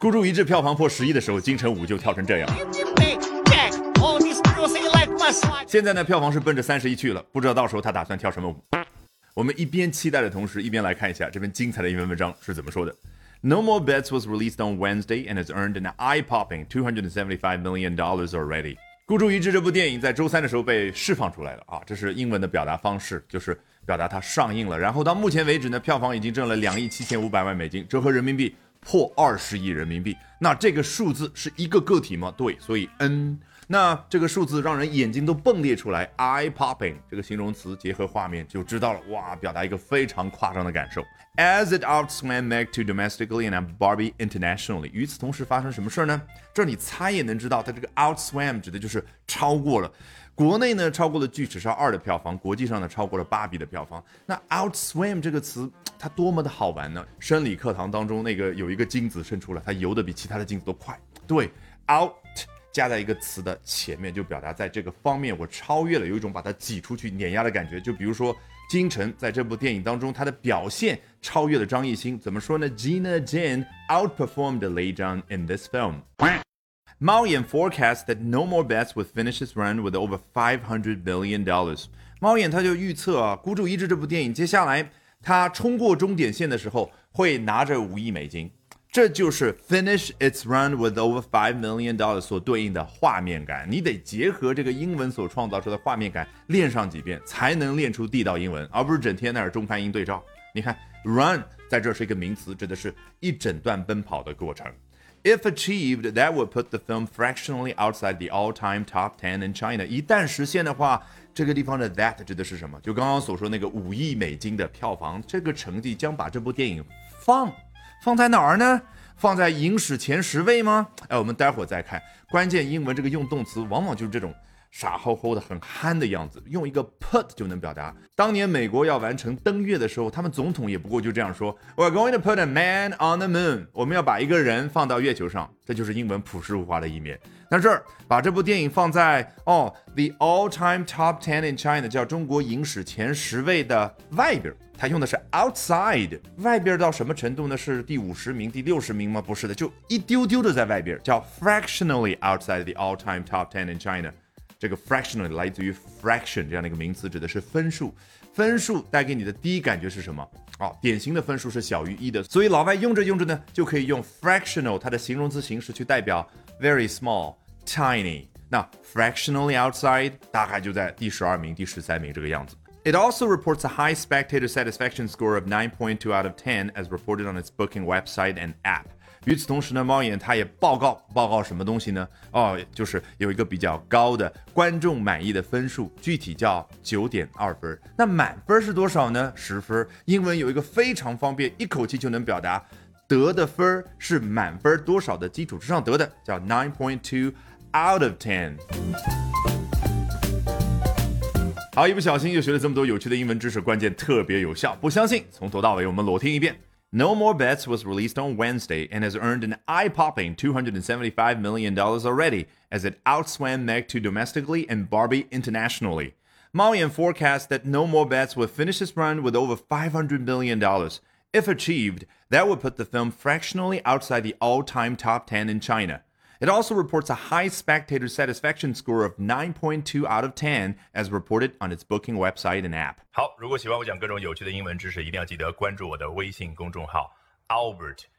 孤注一掷票房破十亿的时候，金城武就跳成这样。现在呢，票房是奔着三十亿去了，不知道到时候他打算跳什么舞。我们一边期待的同时，一边来看一下这篇精彩的英文文章是怎么说的。No More Bets was released on Wednesday and has earned an eye-popping $275 million dollars already. 孤注一掷这部电影在周三的时候被释放出来了啊，这是英文的表达方式，就是表达它上映了。然后到目前为止呢，票房已经挣了两亿七千五百万美金，折合人民币破二十亿人民币。那这个数字是一个个体吗？对，所以 N。那这个数字让人眼睛都迸裂出来，eye popping 这个形容词结合画面就知道了，哇，表达一个非常夸张的感受。As it outswam Meg to domestically and Barbie internationally，与此同时发生什么事儿呢？这你猜也能知道，它这个 outswam 指的就是超过了。国内呢超过了《巨齿鲨二》的票房，国际上呢超过了《芭比》的票房。那 outswam 这个词它多么的好玩呢？生理课堂当中那个有一个精子生出了，它游的比其他的精子都快。对，out。加在一个词的前面，就表达在这个方面我超越了，有一种把它挤出去碾压的感觉。就比如说金晨在这部电影当中，她的表现超越了张艺兴。怎么说呢？Gina Jane outperformed Lei Zhang in this film. 猫眼 forecast that No More Bets would finish its run with over five hundred billion dollars. 猫眼他就预测啊，《孤注一掷》这部电影接下来它冲过终点线的时候会拿着五亿美金。这就是 finish its run with over five million dollars 所对应的画面感。你得结合这个英文所创造出的画面感，练上几遍，才能练出地道英文，而不是整天那儿中翻英对照。你看，run 在这是一个名词，指的是一整段奔跑的过程。If achieved, that would put the film fractionally outside the all-time top ten in China。一旦实现的话，这个地方的 that 指的是什么？就刚刚所说那个五亿美金的票房，这个成绩将把这部电影放。放在哪儿呢？放在影史前十位吗？哎，我们待会儿再看。关键英文这个用动词往往就是这种傻乎乎的、很憨的样子，用一个 put 就能表达。当年美国要完成登月的时候，他们总统也不过就这样说：“We're going to put a man on the moon。”我们要把一个人放到月球上。这就是英文朴实无华的一面。那这儿把这部电影放在哦，the all-time top ten in China，叫中国影史前十位的外边。它用的是 outside，外边到什么程度呢？是第五十名、第六十名吗？不是的，就一丢丢的在外边，叫 fractionally outside the all-time top ten in China。这个 fractionally 来自于 fraction 这样的一个名词，指的是分数。分数带给你的第一感觉是什么？哦，典型的分数是小于一的。所以老外用着用着呢，就可以用 fractional 它的形容词形式去代表 very small、tiny。那 fractionally outside 大概就在第十二名、第十三名这个样子。It also reports a high spectator satisfaction score of 9.2 out of 10 as reported on its booking website and app. 与此同时呢，猫眼它也报告报告什么东西呢？哦，就是有一个比较高的观众满意的分数，具体叫九点二分。那满分是多少呢？十分。英文有一个非常方便，一口气就能表达得的分是满分多少的基础之上得的，叫 nine point two out of ten。好，一不小心又学了这么多有趣的英文知识，关键特别有效。不相信，从头到尾我们裸听一遍。No More Bets was released on Wednesday and has earned an eye-popping $275 million already as it outswam Meg 2 domestically and Barbie internationally. Maoyan forecasts that No More Bets will finish its run with over $500 million. If achieved, that would put the film fractionally outside the all-time top 10 in China. It also reports a high spectator satisfaction score of 9.2 out of 10, as reported on its booking website and app. 好，如果喜欢我讲各种有趣的英文知识，一定要记得关注我的微信公众号 Albert